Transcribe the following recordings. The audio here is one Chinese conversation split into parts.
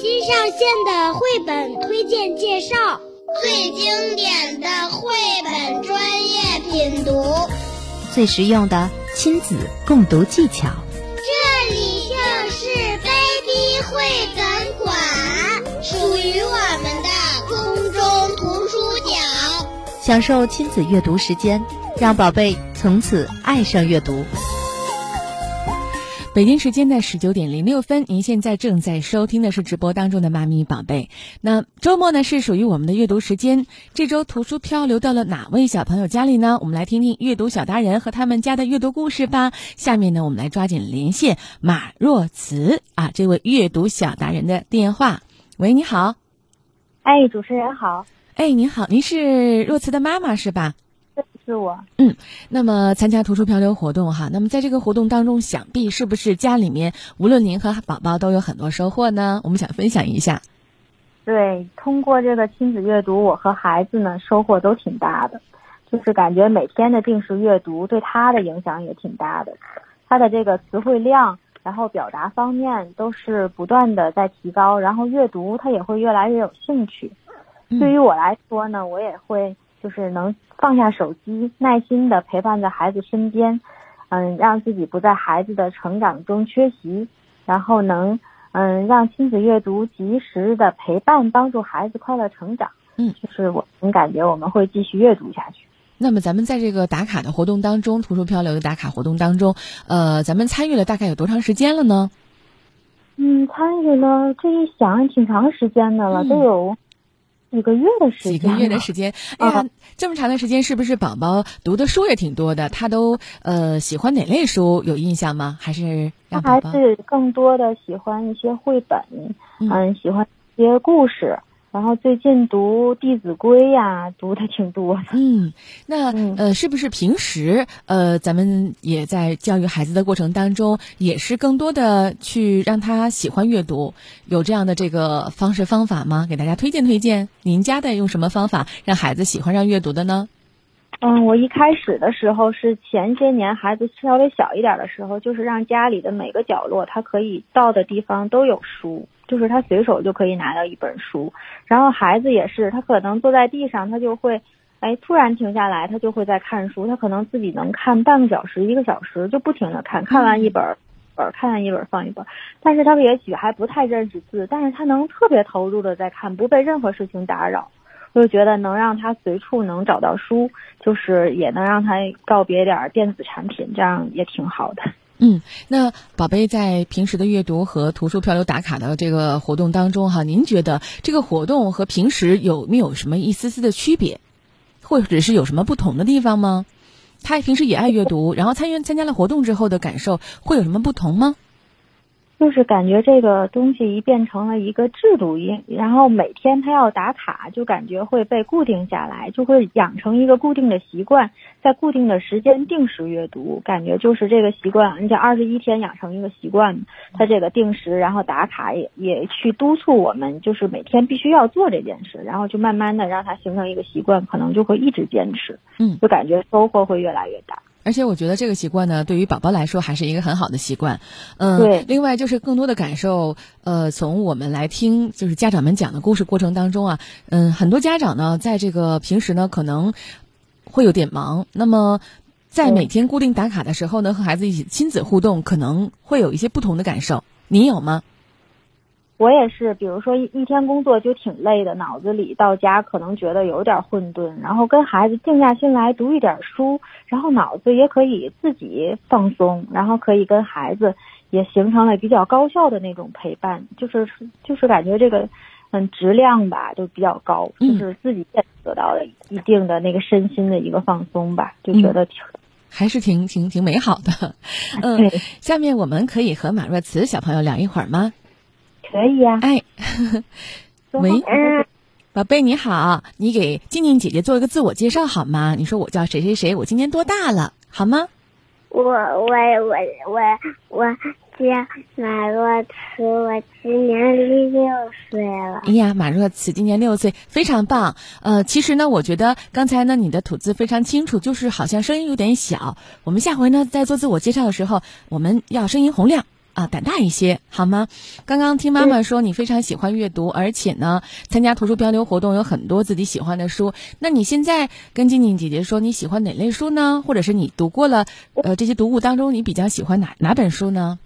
新上线的绘本推荐介绍，最经典的绘本专业品读，最实用的亲子共读技巧。这里就是 baby 绘本馆，属于我们的空中图书角。享受亲子阅读时间，让宝贝从此爱上阅读。北京时间的十九点零六分，您现在正在收听的是直播当中的妈咪宝贝。那周末呢是属于我们的阅读时间，这周图书漂流到了哪位小朋友家里呢？我们来听听阅读小达人和他们家的阅读故事吧。下面呢，我们来抓紧连线马若慈啊，这位阅读小达人的电话。喂，你好。哎，主持人好。哎，您好，您是若慈的妈妈是吧？是我，嗯，那么参加图书漂流活动哈，那么在这个活动当中，想必是不是家里面无论您和宝宝都有很多收获呢？我们想分享一下。对，通过这个亲子阅读，我和孩子呢收获都挺大的，就是感觉每天的定时阅读对他的影响也挺大的，他的这个词汇量，然后表达方面都是不断的在提高，然后阅读他也会越来越有兴趣。对于我来说呢，我也会就是能。放下手机，耐心的陪伴在孩子身边，嗯，让自己不在孩子的成长中缺席，然后能嗯让亲子阅读及时的陪伴，帮助孩子快乐成长。嗯，就是我们感觉我们会继续阅读下去。那么咱们在这个打卡的活动当中，图书漂流的打卡活动当中，呃，咱们参与了大概有多长时间了呢？嗯，参与了这一想挺长时间的了，都有。几个月的时间，几个月的时间，哎呀，这么长的时间，是不是宝宝读的书也挺多的？他都呃喜欢哪类书？有印象吗？还是让孩子更多的喜欢一些绘本，嗯，喜欢一些故事。然后最近读《弟子规》呀，读的挺多的。嗯，那呃，是不是平时呃，咱们也在教育孩子的过程当中，也是更多的去让他喜欢阅读，有这样的这个方式方法吗？给大家推荐推荐，您家的用什么方法让孩子喜欢上阅读的呢？嗯，我一开始的时候是前些年孩子稍微小一点的时候，就是让家里的每个角落他可以到的地方都有书。就是他随手就可以拿到一本书，然后孩子也是，他可能坐在地上，他就会，哎，突然停下来，他就会在看书，他可能自己能看半个小时、一个小时，就不停的看，看完一本本，看完一本放一本，但是他也许还不太认识字，但是他能特别投入的在看，不被任何事情打扰，就觉得能让他随处能找到书，就是也能让他告别点电子产品，这样也挺好的。嗯，那宝贝在平时的阅读和图书漂流打卡的这个活动当中哈，您觉得这个活动和平时有没有什么一丝丝的区别，或者是有什么不同的地方吗？他平时也爱阅读，然后参与参加了活动之后的感受会有什么不同吗？就是感觉这个东西一变成了一个制度一，然后每天他要打卡，就感觉会被固定下来，就会养成一个固定的习惯，在固定的时间定时阅读，感觉就是这个习惯，你想二十一天养成一个习惯，他这个定时然后打卡也也去督促我们，就是每天必须要做这件事，然后就慢慢的让他形成一个习惯，可能就会一直坚持，嗯，就感觉收获会越来越大。而且我觉得这个习惯呢，对于宝宝来说还是一个很好的习惯，嗯，对。另外就是更多的感受，呃，从我们来听，就是家长们讲的故事过程当中啊，嗯，很多家长呢，在这个平时呢，可能会有点忙，那么在每天固定打卡的时候呢，和孩子一起亲子互动，可能会有一些不同的感受，你有吗？我也是，比如说一一天工作就挺累的，脑子里到家可能觉得有点混沌，然后跟孩子静下心来读一点书，然后脑子也可以自己放松，然后可以跟孩子也形成了比较高效的那种陪伴，就是就是感觉这个嗯质量吧就比较高，就是自己也得到了一定的那个身心的一个放松吧，就觉得挺还是挺挺挺美好的。嗯，下面我们可以和马若慈小朋友聊一会儿吗？可以呀，哎，喂，宝贝你好，你给静静姐姐做一个自我介绍好吗？你说我叫谁谁谁，我今年多大了，好吗？我我我我我叫马若慈，我今年六岁了。哎呀，马若慈今年六岁，非常棒。呃，其实呢，我觉得刚才呢你的吐字非常清楚，就是好像声音有点小。我们下回呢在做自我介绍的时候，我们要声音洪亮。啊，胆大一些，好吗？刚刚听妈妈说你非常喜欢阅读，而且呢，参加图书漂流活动有很多自己喜欢的书。那你现在跟静静姐姐说你喜欢哪类书呢？或者是你读过了呃这些读物当中，你比较喜欢哪哪本书呢？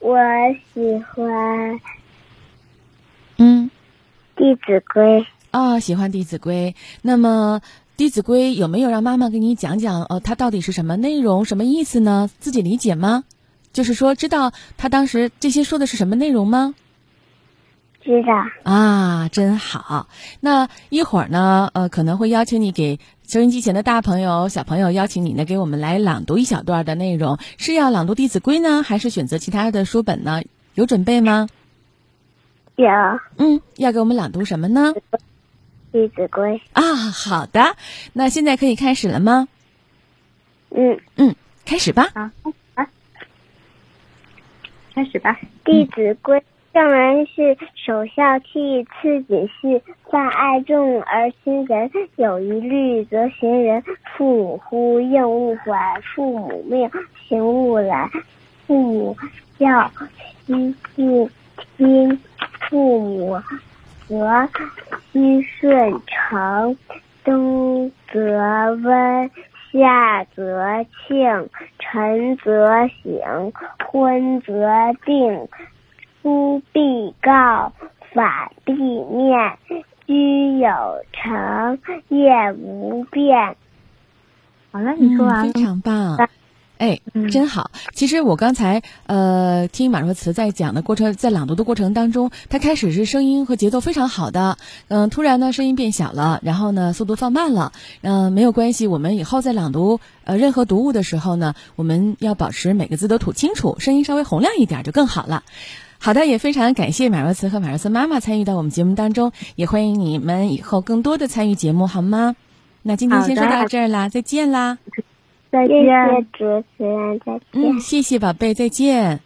我喜欢嗯，《弟子规》。哦，喜欢《弟子规》。那么，《弟子规》有没有让妈妈给你讲讲？呃，它到底是什么内容、什么意思呢？自己理解吗？就是说，知道他当时这些说的是什么内容吗？知道。啊，真好。那一会儿呢，呃，可能会邀请你给收音机前的大朋友、小朋友，邀请你呢，给我们来朗读一小段的内容。是要朗读《弟子规》呢，还是选择其他的书本呢？有准备吗？有嗯，要给我们朗读什么呢？《弟子规》。啊，好的。那现在可以开始了吗？嗯，嗯，开始吧。啊，开始吧。《弟子规》圣人是，首孝悌，次子巳，泛爱众而亲仁。有一虑则行仁。父母呼，应勿缓；父母命，行勿懒。父母教，须敬听；父母责，须顺承。冬则温，夏则庆，晨则省，昏则定。出必告，反必面。居有常，业无变。好了，你说完嗯，了。非常棒。哎，嗯真好。其实我刚才呃听马若慈在讲的过程，在朗读的过程当中，他开始是声音和节奏非常好的，嗯、突然呢声音变小了，然后呢速度放慢了，嗯、没有关系，我们以后在朗读呃任何读物的时候呢，我们要保持每个字都吐清楚，声音稍微洪亮一点就更好了。好的，也非常感谢马若慈和马若慈妈妈参与到我们节目当中，也欢迎你们以后更多的参与节目，好吗？那今天先说到这儿啦，再见啦。再谢谢见。主持人，再见。嗯，谢谢宝贝，再见。